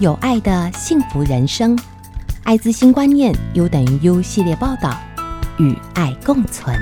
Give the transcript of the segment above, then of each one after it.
有爱的幸福人生，艾滋新观念 U 等于 U 系列报道，与爱共存。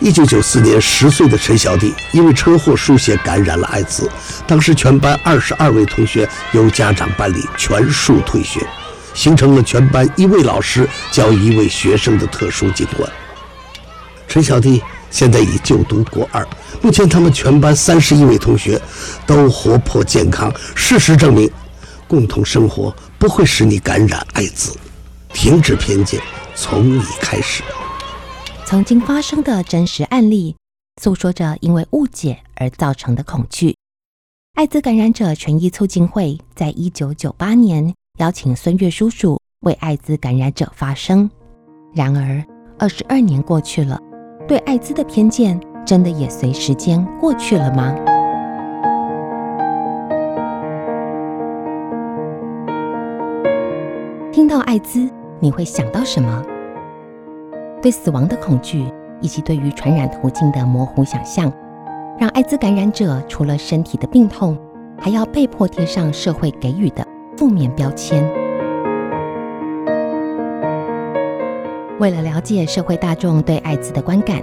一九九四年，十岁的陈小弟因为车祸输血感染了艾滋，当时全班二十二位同学由家长办理全数退学，形成了全班一位老师教一位学生的特殊景观。陈小弟现在已就读国二，目前他们全班三十一位同学都活泼健康。事实证明，共同生活不会使你感染艾滋。停止偏见，从你开始。曾经发生的真实案例，诉说着因为误解而造成的恐惧。艾滋感染者权益促进会在一九九八年邀请孙悦叔叔为艾滋感染者发声。然而，二十二年过去了，对艾滋的偏见真的也随时间过去了吗？听到艾滋，你会想到什么？对死亡的恐惧，以及对于传染途径的模糊想象，让艾滋感染者除了身体的病痛，还要被迫贴上社会给予的负面标签。为了了解社会大众对艾滋的观感，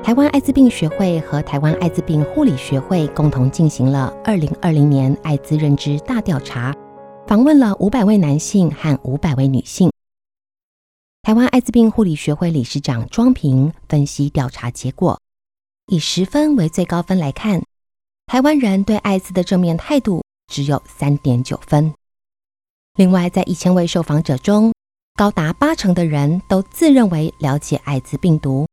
台湾艾滋病学会和台湾艾滋病护理学会共同进行了二零二零年艾滋认知大调查，访问了五百位男性和五百位女性。台湾艾滋病护理学会理事长庄平分析调查结果，以十分为最高分来看，台湾人对艾滋的正面态度只有三点九分。另外，在一千位受访者中，高达八成的人都自认为了解艾滋病毒，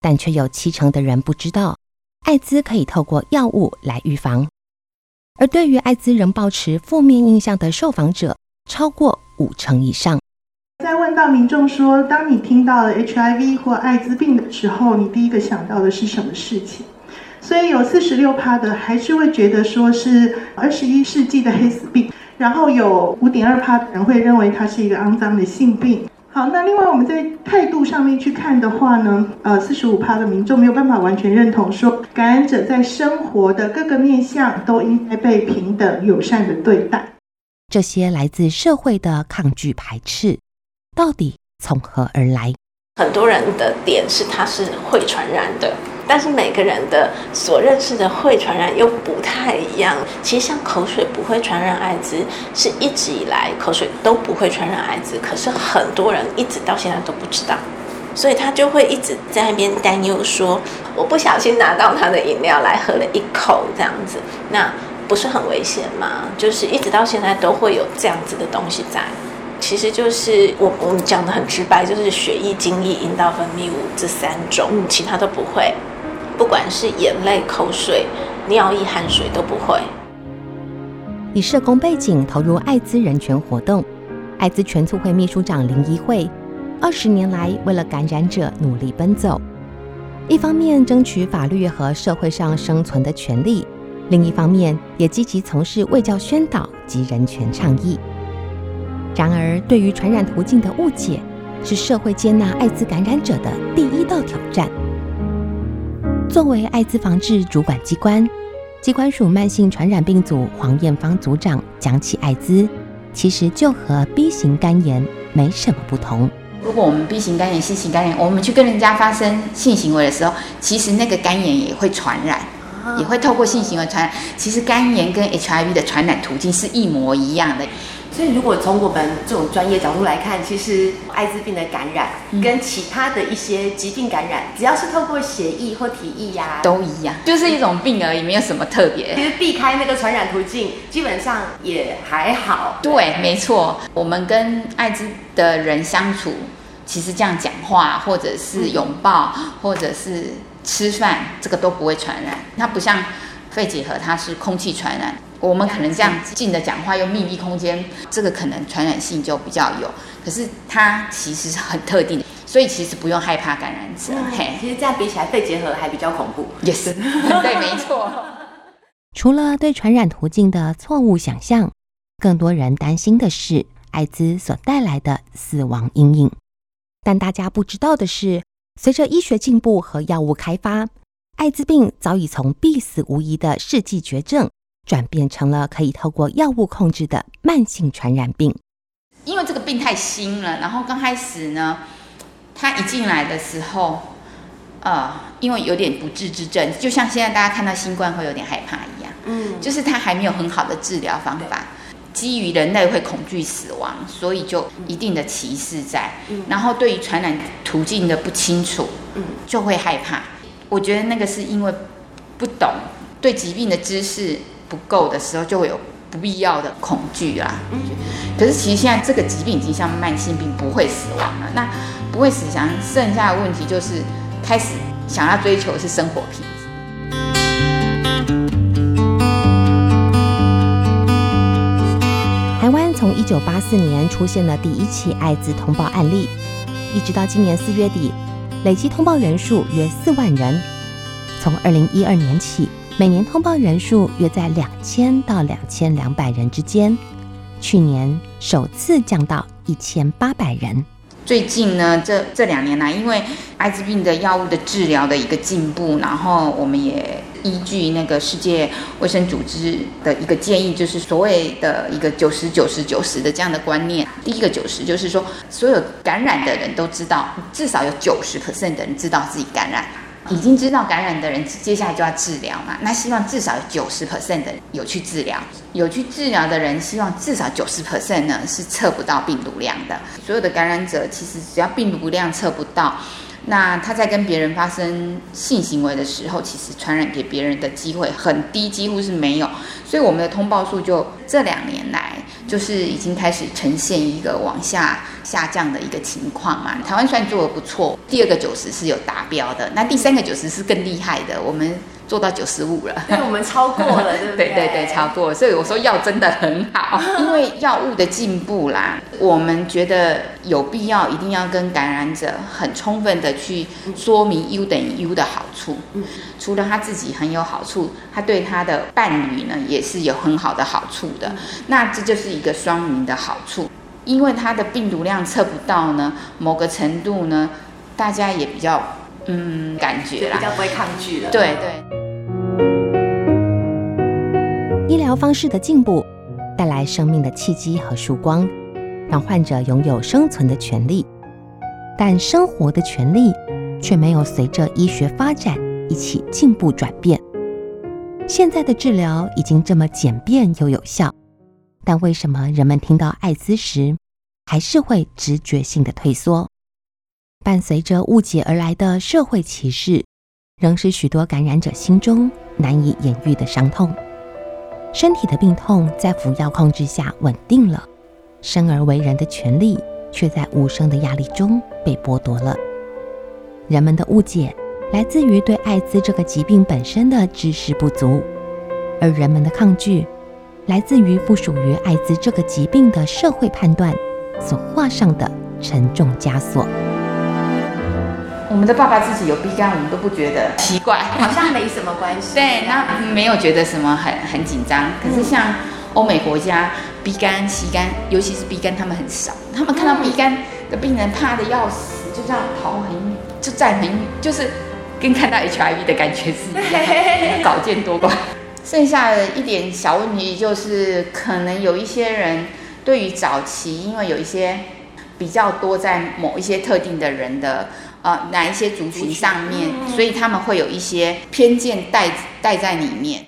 但却有七成的人不知道艾滋可以透过药物来预防。而对于艾滋仍保持负面印象的受访者超过五成以上。在问到民众说，当你听到了 HIV 或艾滋病的时候，你第一个想到的是什么事情？所以有四十六趴的还是会觉得说是二十一世纪的黑死病，然后有五点二趴的人会认为它是一个肮脏的性病。好，那另外我们在态度上面去看的话呢，呃，四十五趴的民众没有办法完全认同说感染者在生活的各个面向都应该被平等友善的对待。这些来自社会的抗拒排斥。到底从何而来？很多人的点是它是会传染的，但是每个人的所认识的会传染又不太一样。其实像口水不会传染艾滋，是一直以来口水都不会传染艾滋，可是很多人一直到现在都不知道，所以他就会一直在那边担忧说：我不小心拿到他的饮料来喝了一口，这样子，那不是很危险吗？就是一直到现在都会有这样子的东西在。其实就是我我们讲的很直白，就是血液、精液、阴道分泌物这三种，其他都不会。不管是眼泪、口水、尿液、汗水都不会。以社工背景投入艾滋人权活动，艾滋全促会秘书长林怡慧，二十年来为了感染者努力奔走，一方面争取法律和社会上生存的权利，另一方面也积极从事卫教宣导及人权倡议。然而，对于传染途径的误解，是社会接纳艾滋感染者的第一道挑战。作为艾滋防治主管机关，机关署慢性传染病组黄艳芳组长讲起艾滋，其实就和 B 型肝炎没什么不同。如果我们 B 型肝炎、C 型肝炎，我们去跟人家发生性行为的时候，其实那个肝炎也会传染，也会透过性行为传染。其实肝炎跟 HIV 的传染途径是一模一样的。所以，如果从我们这种专业角度来看，其实艾滋病的感染跟其他的一些疾病感染，只要是透过血液或体液呀，都一样，就是一种病而已，没有什么特别。其实避开那个传染途径，基本上也还好。对，没错。我们跟艾滋的人相处，其实这样讲话，或者是拥抱，或者是吃饭，这个都不会传染。它不像肺结核，它是空气传染。我们可能这样近的讲话，又密闭空间，这个可能传染性就比较有。可是它其实是很特定的，所以其实不用害怕感染者。嘿，其实这样比起来，肺结核还比较恐怖。也是，对，没错。除了对传染途径的错误想象，更多人担心的是艾滋所带来的死亡阴影。但大家不知道的是，随着医学进步和药物开发，艾滋病早已从必死无疑的世纪绝症，转变成了可以透过药物控制的慢性传染病。因为这个病太新了，然后刚开始呢，他一进来的时候，呃，因为有点不治之症，就像现在大家看到新冠会有点害怕一样，嗯，就是他还没有很好的治疗方法。基于人类会恐惧死亡，所以就一定的歧视在，嗯然后对于传染途径的不清楚，嗯就会害怕。我觉得那个是因为不懂对疾病的知识不够的时候，就会有不必要的恐惧啦。可是其实现在这个疾病已经像慢性病，不会死亡了。那不会死亡，剩下的问题就是开始想要追求是生活品质。台湾从一九八四年出现了第一起艾滋通报案例，一直到今年四月底，累计通报人数约四万人。从二零一二年起，每年通报人数约在两千到两千两百人之间，去年首次降到一千八百人。最近呢，这这两年来，因为艾滋病的药物的治疗的一个进步，然后我们也。依据那个世界卫生组织的一个建议，就是所谓的一个九十九十九十的这样的观念。第一个九十就是说，所有感染的人都知道，至少有九十 percent 的人知道自己感染，已经知道感染的人，接下来就要治疗嘛。那希望至少九十 percent 的有去治疗，有去治疗的人，希望至少九十 percent 呢是测不到病毒量的。所有的感染者其实只要病毒量测不到。那他在跟别人发生性行为的时候，其实传染给别人的机会很低，几乎是没有。所以我们的通报数就这两年来，就是已经开始呈现一个往下下降的一个情况嘛。台湾算做的不错，第二个九十是有达标的，那第三个九十是更厉害的，我们。做到九十五了，我们超过了，对不对？对对对，超过了。所以我说药真的很好，因为药物的进步啦，我们觉得有必要一定要跟感染者很充分的去说明 U 等于 U 的好处。嗯，除了他自己很有好处，他对他的伴侣呢也是有很好的好处的。那这就是一个双赢的好处，因为它的病毒量测不到呢，某个程度呢，大家也比较嗯感觉啦，比较不会抗拒了。对对。医疗方式的进步带来生命的契机和曙光，让患者拥有生存的权利，但生活的权利却没有随着医学发展一起进步转变。现在的治疗已经这么简便又有效，但为什么人们听到艾滋时还是会直觉性的退缩？伴随着误解而来的社会歧视，仍是许多感染者心中难以言喻的伤痛。身体的病痛在服药控制下稳定了，生而为人的权利却在无声的压力中被剥夺了。人们的误解来自于对艾滋这个疾病本身的知识不足，而人们的抗拒来自于不属于艾滋这个疾病的社会判断所画上的沉重枷锁。我们的爸爸自己有 B 肝，我们都不觉得奇怪，好像没什么关系。对，那没有觉得什么很很紧张。可是像欧美国家，B 肝、C 肝，尤其是 B 肝，他们很少。他们看到 B 肝的病人怕的要死，就这样跑很远，就站很远，就是跟看到 HIV 的感觉是一样，少见多怪。剩下的一点小问题就是，可能有一些人对于早期，因为有一些比较多在某一些特定的人的。呃，哪一些族群上面，所以他们会有一些偏见带带在里面。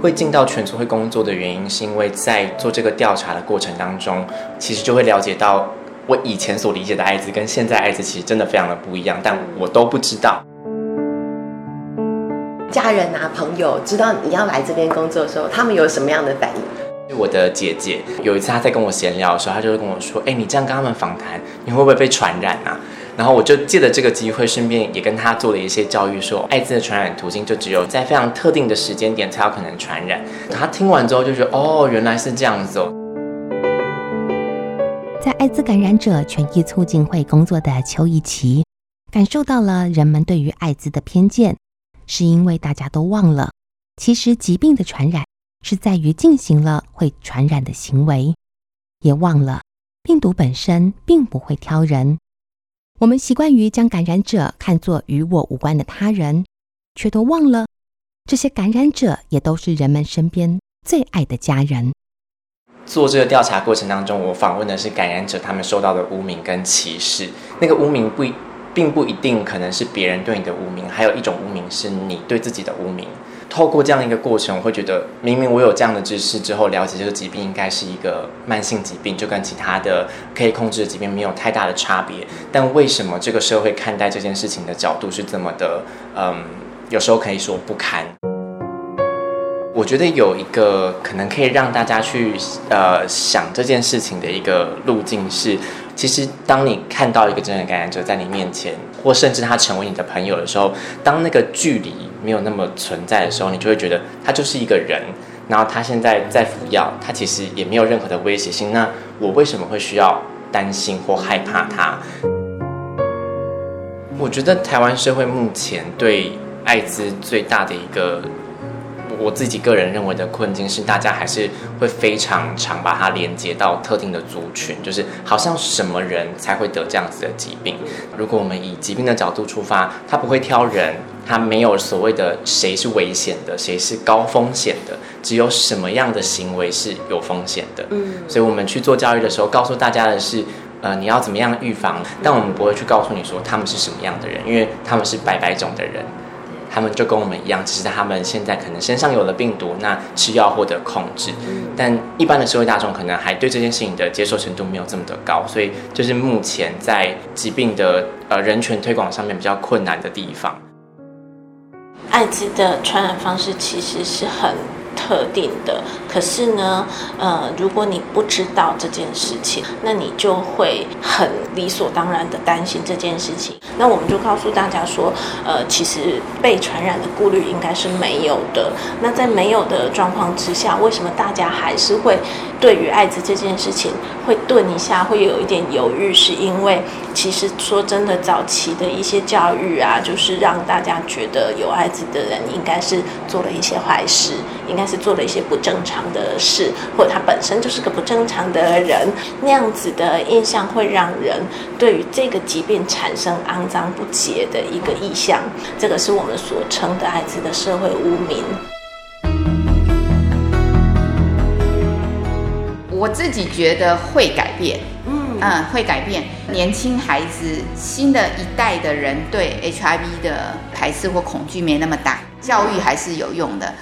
会进到全组会工作的原因，是因为在做这个调查的过程当中，其实就会了解到我以前所理解的艾滋跟现在艾滋其实真的非常的不一样，但我都不知道。家人啊，朋友知道你要来这边工作的时候，他们有什么样的反应？我的姐姐有一次她在跟我闲聊的时候，她就会跟我说：“哎，你这样跟他们访谈，你会不会被传染啊？”然后我就借着这个机会，顺便也跟她做了一些教育，说艾滋的传染途径就只有在非常特定的时间点才有可能传染。她听完之后就觉得：“哦，原来是这样子哦。”在艾滋感染者权益促进会工作的邱一琪，感受到了人们对于艾滋的偏见，是因为大家都忘了，其实疾病的传染。是在于进行了会传染的行为，也忘了病毒本身并不会挑人。我们习惯于将感染者看作与我无关的他人，却都忘了这些感染者也都是人们身边最爱的家人。做这个调查过程当中，我访问的是感染者，他们受到的污名跟歧视。那个污名不，并不一定可能是别人对你的污名，还有一种污名是你对自己的污名。透过这样一个过程，我会觉得，明明我有这样的知识之后，了解这个疾病应该是一个慢性疾病，就跟其他的可以控制的疾病没有太大的差别。但为什么这个社会看待这件事情的角度是这么的，嗯，有时候可以说不堪？我觉得有一个可能可以让大家去呃想这件事情的一个路径是，其实当你看到一个真的感染者在你面前，或甚至他成为你的朋友的时候，当那个距离没有那么存在的时候，你就会觉得他就是一个人，然后他现在在服药，他其实也没有任何的威胁性。那我为什么会需要担心或害怕他？我觉得台湾社会目前对艾滋最大的一个。我自己个人认为的困境是，大家还是会非常常把它连接到特定的族群，就是好像什么人才会得这样子的疾病。如果我们以疾病的角度出发，它不会挑人，它没有所谓的谁是危险的，谁是高风险的，只有什么样的行为是有风险的。嗯，所以我们去做教育的时候，告诉大家的是，呃，你要怎么样预防，但我们不会去告诉你说他们是什么样的人，因为他们是百百种的人。他们就跟我们一样，只是他们现在可能身上有了病毒，那吃药获得控制。但一般的社会大众可能还对这件事情的接受程度没有这么的高，所以就是目前在疾病的呃人权推广上面比较困难的地方。艾滋的传染方式其实是很。特定的，可是呢，呃，如果你不知道这件事情，那你就会很理所当然的担心这件事情。那我们就告诉大家说，呃，其实被传染的顾虑应该是没有的。那在没有的状况之下，为什么大家还是会对于艾滋这件事情会顿一下，会有一点犹豫？是因为其实说真的，早期的一些教育啊，就是让大家觉得有艾滋的人应该是做了一些坏事，应该是。是做了一些不正常的事，或者他本身就是个不正常的人，那样子的印象会让人对于这个疾病产生肮脏不洁的一个意象。这个是我们所称的艾滋的社会污名。我自己觉得会改变，嗯嗯，会改变。年轻孩子，新的一代的人对 HIV 的排斥或恐惧没那么大，教育还是有用的。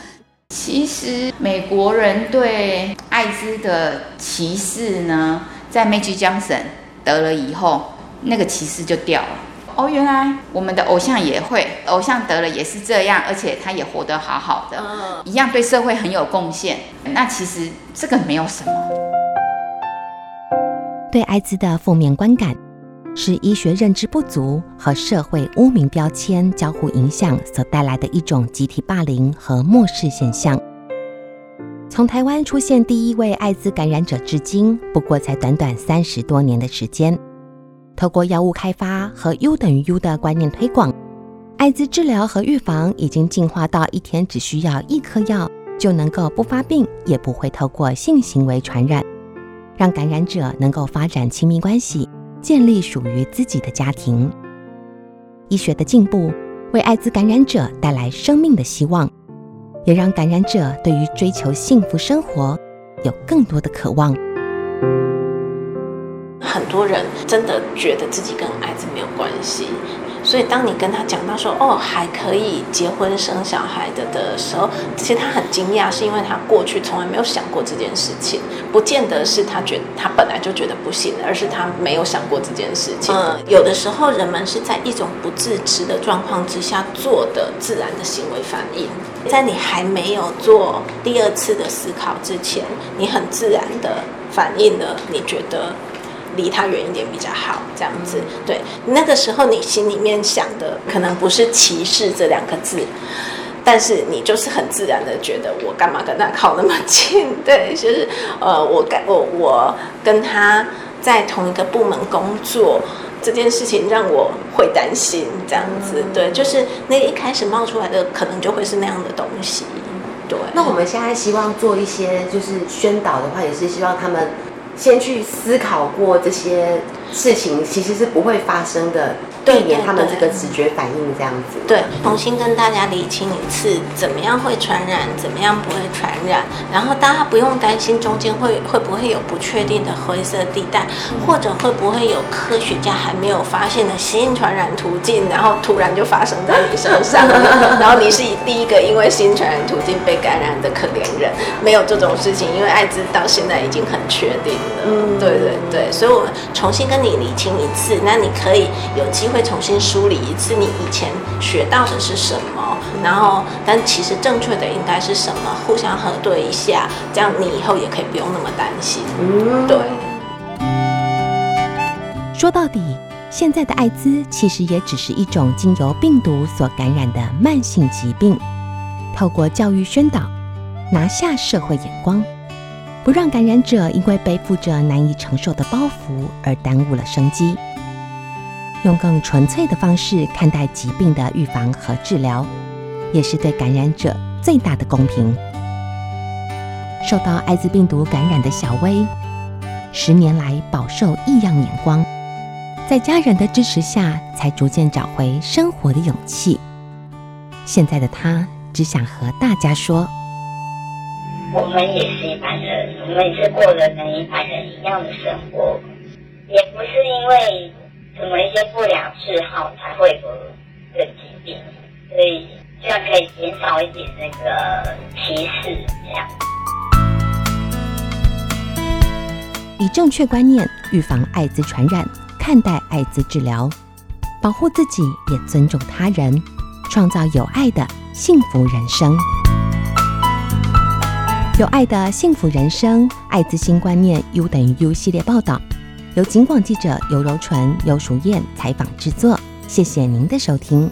其实美国人对艾滋的歧视呢，在 Magic Johnson 得了以后，那个歧视就掉了。哦，原来我们的偶像也会，偶像得了也是这样，而且他也活得好好的，一样对社会很有贡献。那其实这个没有什么。对艾滋的负面观感。是医学认知不足和社会污名标签交互影响所带来的一种集体霸凌和漠视现象。从台湾出现第一位艾滋感染者至今，不过才短短三十多年的时间。透过药物开发和 U 等于 U 的观念推广，艾滋治疗和预防已经进化到一天只需要一颗药就能够不发病，也不会透过性行为传染，让感染者能够发展亲密关系。建立属于自己的家庭。医学的进步为艾滋感染者带来生命的希望，也让感染者对于追求幸福生活有更多的渴望。很多人真的觉得自己跟艾滋没有关系。所以，当你跟他讲到说“哦，还可以结婚生小孩的”的时候，其实他很惊讶，是因为他过去从来没有想过这件事情。不见得是他觉得他本来就觉得不行，而是他没有想过这件事情。嗯，有的时候人们是在一种不自知的状况之下做的自然的行为反应，在你还没有做第二次的思考之前，你很自然的反应了，你觉得。离他远一点比较好，这样子。对，那个时候你心里面想的可能不是歧视这两个字，但是你就是很自然的觉得我干嘛跟他靠那么近？对，就是呃，我跟我我跟他在同一个部门工作这件事情让我会担心，这样子。对，就是那一开始冒出来的可能就会是那样的东西。对。那我们现在希望做一些就是宣导的话，也是希望他们。先去思考过这些事情，其实是不会发生的。避免他们这个直觉反应这样子。对，重新跟大家理清一次，怎么样会传染，怎么样不会传染。然后大家不用担心中间会会不会有不确定的灰色地带，或者会不会有科学家还没有发现的新传染途径，然后突然就发生在你身上，然后你是以第一个因为新传染途径被感染的可怜人。没有这种事情，因为艾滋到现在已经很确定了。嗯，对对对，所以我们重新跟你理清一次，那你可以有机会。重新梳理一次你以前学到的是什么，然后但其实正确的应该是什么，互相核对一下，这样你以后也可以不用那么担心。嗯，对。说到底，现在的艾滋其实也只是一种经由病毒所感染的慢性疾病。透过教育宣导，拿下社会眼光，不让感染者因为背负着难以承受的包袱而耽误了生机。用更纯粹的方式看待疾病的预防和治疗，也是对感染者最大的公平。受到艾滋病毒感染的小薇，十年来饱受异样眼光，在家人的支持下，才逐渐找回生活的勇气。现在的她只想和大家说：我们也是一般人，我们也是过着跟一般人一样的生活，也不是因为。什么一些不良嗜好才会有这个疾病，所以这样可以减少一点那个歧视，这样。以正确观念预防艾滋传染，看待艾滋治疗，保护自己也尊重他人，创造有爱的幸福人生。有爱的幸福人生，艾滋新观念 U 等于 U 系列报道。由警广记者尤柔纯、尤淑燕采访制作，谢谢您的收听。